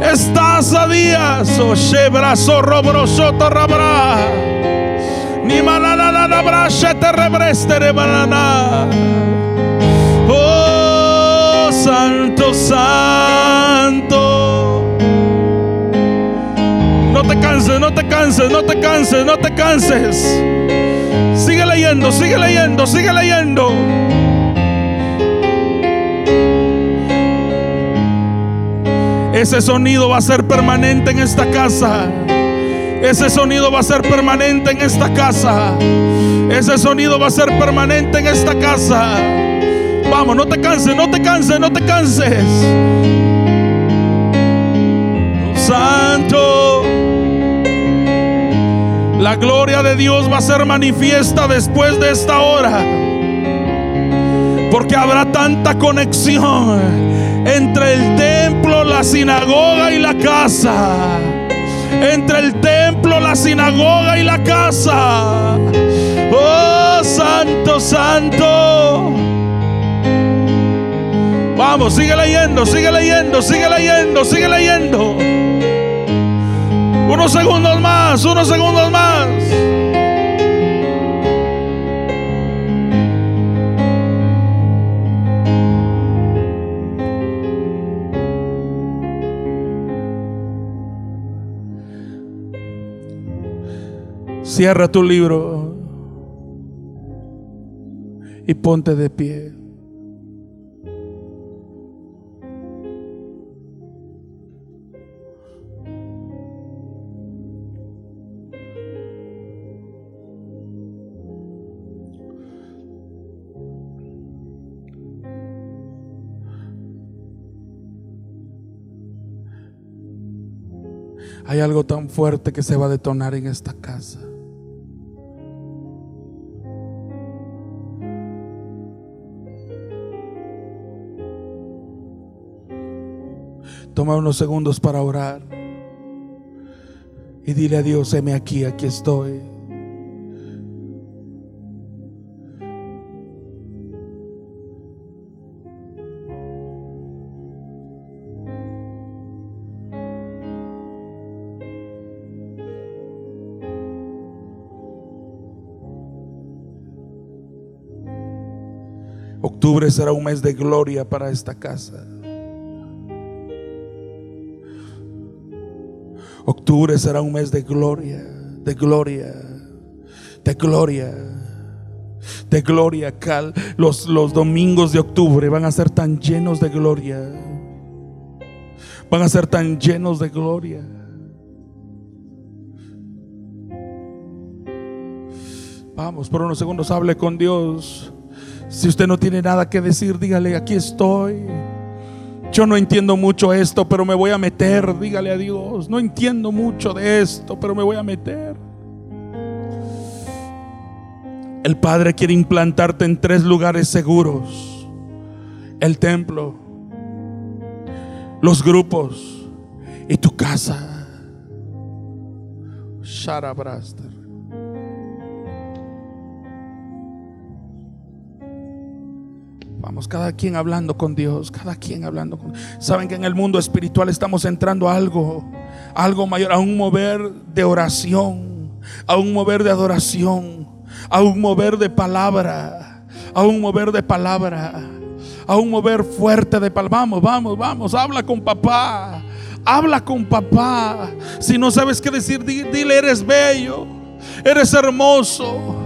Estás a días, oh brazo robrosoto rabra. Ni manana la te rebreste de banana. Santo Santo. No te canses, no te canses, no te canses, no te canses. Sigue leyendo, sigue leyendo, sigue leyendo. Ese sonido va a ser permanente en esta casa. Ese sonido va a ser permanente en esta casa. Ese sonido va a ser permanente en esta casa. Vamos, no te canses, no te canses, no te canses. Santo. La gloria de Dios va a ser manifiesta después de esta hora. Porque habrá tanta conexión entre el templo, la sinagoga y la casa. Entre el templo, la sinagoga y la casa. Oh, santo, santo. Vamos, sigue leyendo, sigue leyendo, sigue leyendo, sigue leyendo. Unos segundos más, unos segundos más. Cierra tu libro y ponte de pie. Hay algo tan fuerte que se va a detonar en esta casa. Toma unos segundos para orar. Y dile a Dios, heme aquí, aquí estoy. Octubre será un mes de gloria para esta casa. Octubre será un mes de gloria, de gloria, de gloria, de gloria. Cal. Los, los domingos de octubre van a ser tan llenos de gloria. Van a ser tan llenos de gloria. Vamos, por unos segundos hable con Dios. Si usted no tiene nada que decir, dígale, aquí estoy. Yo no entiendo mucho esto, pero me voy a meter. Dígale a Dios, no entiendo mucho de esto, pero me voy a meter. El Padre quiere implantarte en tres lugares seguros. El templo, los grupos y tu casa. Sharabraster. Vamos, cada quien hablando con Dios, cada quien hablando con Saben que en el mundo espiritual estamos entrando a algo, algo mayor, a un mover de oración, a un mover de adoración, a un mover de palabra, a un mover de palabra, a un mover fuerte de palabra. Vamos, vamos, vamos, habla con papá. Habla con papá. Si no sabes qué decir, dile, eres bello, eres hermoso,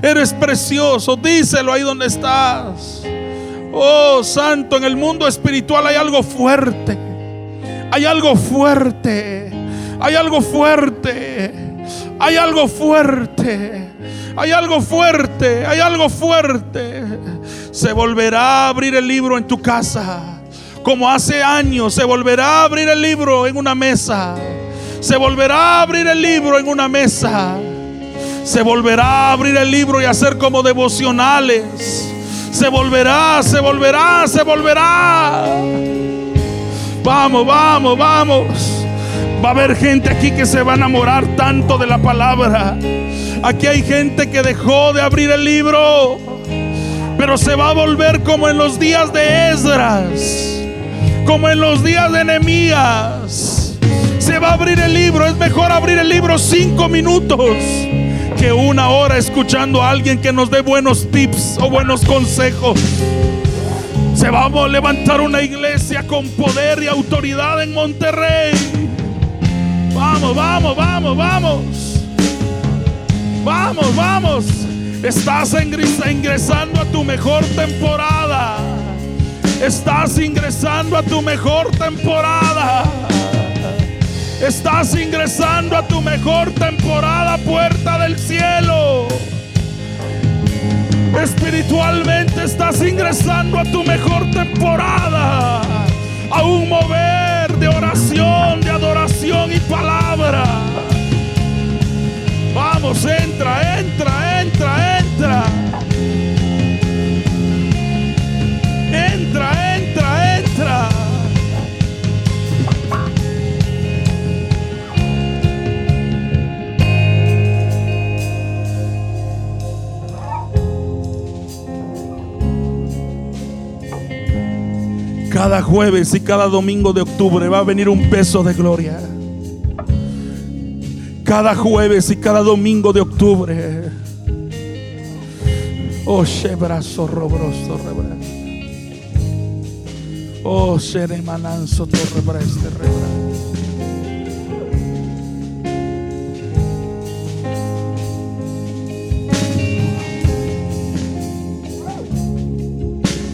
eres precioso. Díselo ahí donde estás. Oh, santo, en el mundo espiritual hay algo fuerte. Hay algo fuerte. Hay algo fuerte. Hay algo fuerte. Hay algo fuerte. Hay algo fuerte. Se volverá a abrir el libro en tu casa. Como hace años se volverá a abrir el libro en una mesa. Se volverá a abrir el libro en una mesa. Se volverá a abrir el libro y hacer como devocionales se volverá, se volverá, se volverá. Vamos, vamos, vamos. Va a haber gente aquí que se va a enamorar tanto de la palabra. Aquí hay gente que dejó de abrir el libro, pero se va a volver como en los días de Esdras, como en los días de Nehemías. Se va a abrir el libro, es mejor abrir el libro cinco minutos que una hora escuchando a alguien que nos dé buenos tips o buenos consejos. Se vamos a levantar una iglesia con poder y autoridad en Monterrey. Vamos, vamos, vamos, vamos. Vamos, vamos. Estás ingresando a tu mejor temporada. Estás ingresando a tu mejor temporada. Estás ingresando a tu mejor temporada, puerta del cielo. Espiritualmente estás ingresando a tu mejor temporada. A un mover de oración, de adoración y palabra. Vamos, entra, entra, entra, entra. Cada jueves y cada domingo de octubre va a venir un peso de gloria. Cada jueves y cada domingo de octubre. Oh, shebrazo robroso rebra. Oh, sheremananzo torrebra este rebra.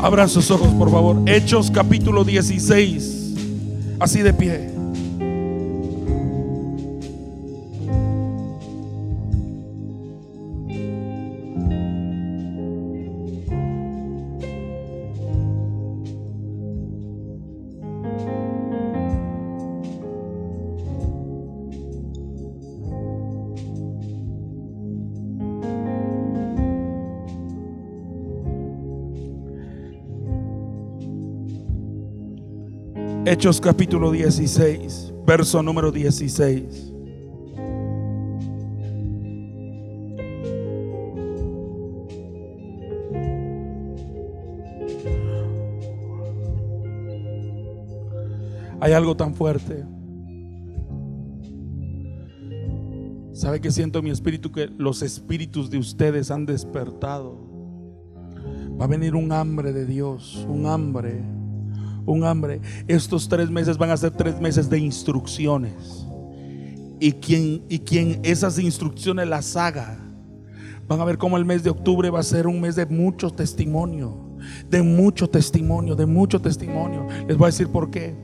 Abran sus ojos, por favor. Hechos capítulo 16. Así de pie. Hechos capítulo 16, verso número 16. Hay algo tan fuerte. ¿Sabe que siento en mi espíritu que los espíritus de ustedes han despertado? Va a venir un hambre de Dios, un hambre un hambre. Estos tres meses van a ser tres meses de instrucciones. Y quien, y quien esas instrucciones las haga, van a ver cómo el mes de octubre va a ser un mes de mucho testimonio. De mucho testimonio, de mucho testimonio. Les voy a decir por qué.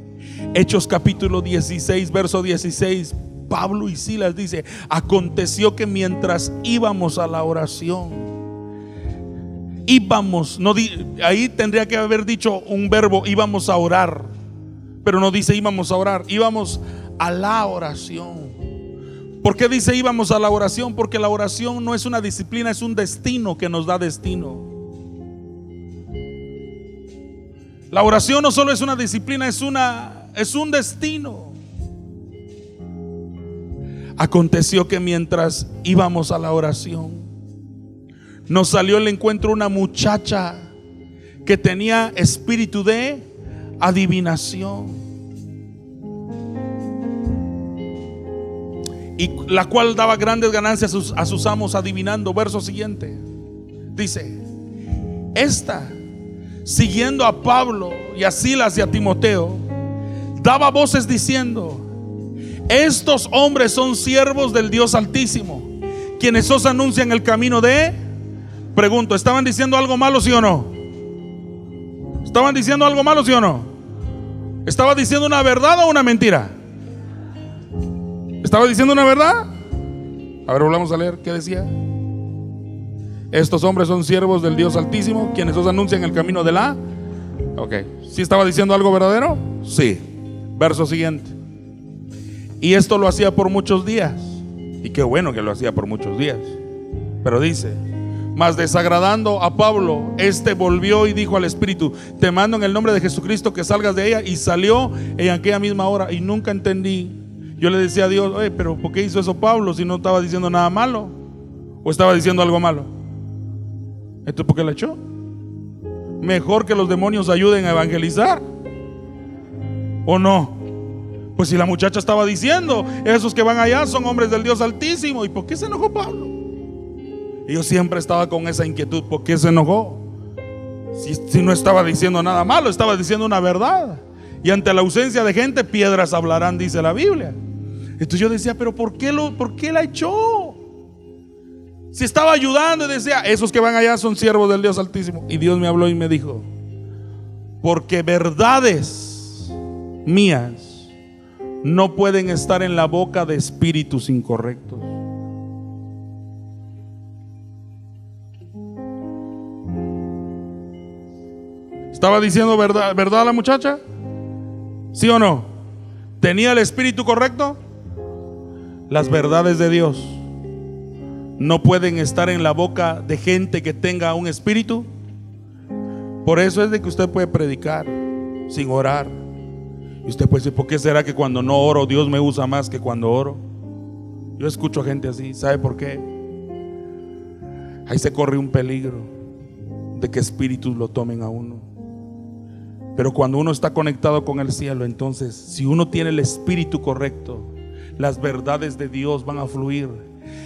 Hechos capítulo 16, verso 16. Pablo y Silas dice, aconteció que mientras íbamos a la oración, íbamos, no ahí tendría que haber dicho un verbo, íbamos a orar, pero no dice íbamos a orar, íbamos a la oración. ¿Por qué dice íbamos a la oración? Porque la oración no es una disciplina, es un destino que nos da destino. La oración no solo es una disciplina, es una es un destino. Aconteció que mientras íbamos a la oración, nos salió el encuentro una muchacha que tenía espíritu de adivinación. Y la cual daba grandes ganancias a sus, a sus amos adivinando. Verso siguiente. Dice, esta, siguiendo a Pablo y a Silas y a Timoteo, daba voces diciendo, estos hombres son siervos del Dios Altísimo, quienes os anuncian el camino de... Pregunto, ¿estaban diciendo algo malo, sí o no? ¿Estaban diciendo algo malo, sí o no? ¿Estaba diciendo una verdad o una mentira? ¿Estaba diciendo una verdad? A ver, volvamos a leer. ¿Qué decía? Estos hombres son siervos del Dios Altísimo, quienes os anuncian el camino de la... Ok. ¿Sí estaba diciendo algo verdadero? Sí. Verso siguiente. Y esto lo hacía por muchos días. Y qué bueno que lo hacía por muchos días. Pero dice, mas desagradando a Pablo, este volvió y dijo al Espíritu, te mando en el nombre de Jesucristo que salgas de ella. Y salió en aquella misma hora y nunca entendí. Yo le decía a Dios, oye, pero ¿por qué hizo eso Pablo si no estaba diciendo nada malo? ¿O estaba diciendo algo malo? ¿Esto por qué la echó? Mejor que los demonios ayuden a evangelizar. ¿O no? Pues si la muchacha estaba diciendo, esos que van allá son hombres del Dios Altísimo. ¿Y por qué se enojó Pablo? Y yo siempre estaba con esa inquietud. ¿Por qué se enojó? Si, no estaba diciendo nada malo, estaba diciendo una verdad. Y ante la ausencia de gente, piedras hablarán, dice la Biblia. Entonces yo decía, pero ¿por qué, lo, por qué la echó? Si estaba ayudando y decía, esos que van allá son siervos del Dios Altísimo. Y Dios me habló y me dijo, porque verdades mías no pueden estar en la boca de espíritus incorrectos. ¿Estaba diciendo verdad, verdad la muchacha? ¿Sí o no? ¿Tenía el espíritu correcto? Las verdades de Dios no pueden estar en la boca de gente que tenga un espíritu. Por eso es de que usted puede predicar sin orar y usted puede decir, ¿por qué será que cuando no oro Dios me usa más que cuando oro? Yo escucho gente así, ¿sabe por qué? Ahí se corre un peligro de que espíritus lo tomen a uno. Pero cuando uno está conectado con el cielo, entonces, si uno tiene el espíritu correcto, las verdades de Dios van a fluir.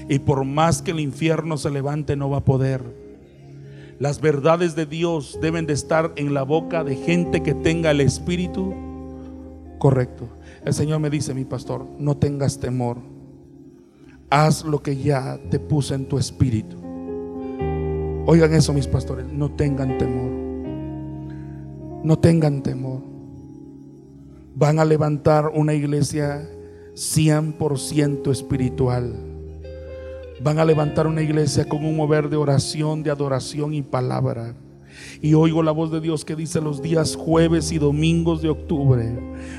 Y por más que el infierno se levante, no va a poder. Las verdades de Dios deben de estar en la boca de gente que tenga el espíritu correcto. El Señor me dice, mi pastor, no tengas temor. Haz lo que ya te puse en tu espíritu. Oigan eso, mis pastores, no tengan temor. No tengan temor. Van a levantar una iglesia 100% espiritual. Van a levantar una iglesia con un mover de oración, de adoración y palabra. Y oigo la voz de Dios que dice los días jueves y domingos de octubre,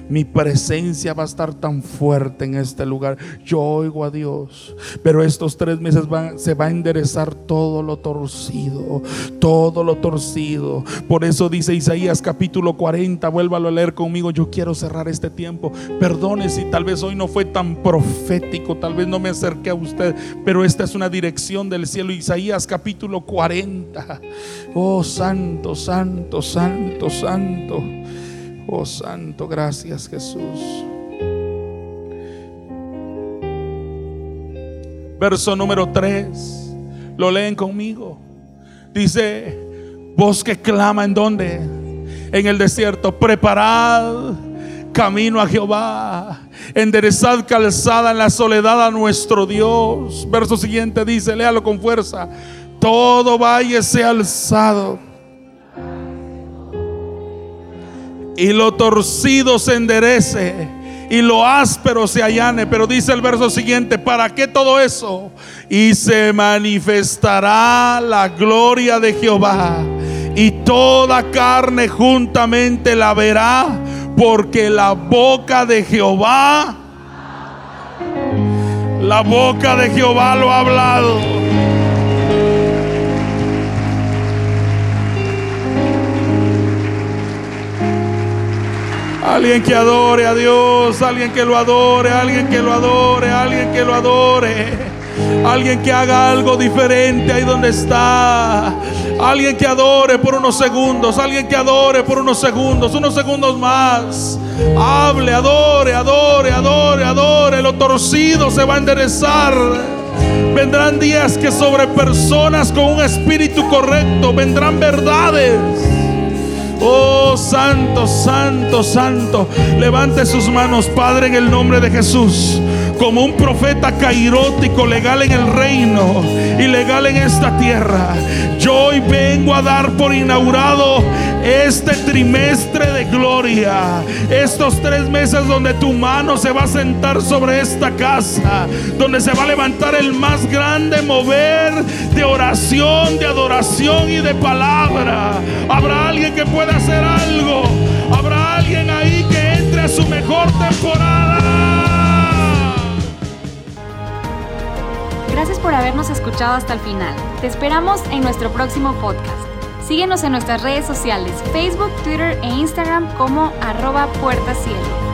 mi presencia va a estar tan fuerte en este lugar. Yo oigo a Dios, pero estos tres meses se va a enderezar todo lo torcido, todo lo torcido. Por eso dice Isaías capítulo 40, vuélvalo a leer conmigo, yo quiero cerrar este tiempo. Perdone si tal vez hoy no fue tan profético, tal vez no me acerqué a usted, pero esta es una dirección del cielo. Isaías capítulo 40. Oh, santo, santo, santo, santo. Oh, santo, gracias Jesús. Verso número 3. Lo leen conmigo. Dice, voz que clama en donde? En el desierto. Preparad camino a Jehová. Enderezad calzada en la soledad a nuestro Dios. Verso siguiente dice, léalo con fuerza. Todo valle sea alzado y lo torcido se enderece y lo áspero se allane. Pero dice el verso siguiente, ¿para qué todo eso? Y se manifestará la gloria de Jehová y toda carne juntamente la verá, porque la boca de Jehová, la boca de Jehová lo ha hablado. Alguien que adore a Dios, alguien que lo adore, alguien que lo adore, alguien que lo adore. Alguien que haga algo diferente ahí donde está. Alguien que adore por unos segundos. Alguien que adore por unos segundos. Unos segundos más. Hable, adore, adore, adore, adore. Lo torcido se va a enderezar. Vendrán días que sobre personas con un espíritu correcto vendrán verdades. Oh, santo, santo, santo. Levante sus manos, Padre, en el nombre de Jesús como un profeta cairótico, legal en el reino y legal en esta tierra. Yo hoy vengo a dar por inaugurado este trimestre de gloria. Estos tres meses donde tu mano se va a sentar sobre esta casa. Donde se va a levantar el más grande mover de oración, de adoración y de palabra. Habrá alguien que pueda hacer algo. Habrá alguien ahí que entre a su mejor temporada. Gracias por habernos escuchado hasta el final. Te esperamos en nuestro próximo podcast. Síguenos en nuestras redes sociales, Facebook, Twitter e Instagram como arroba puerta cielo.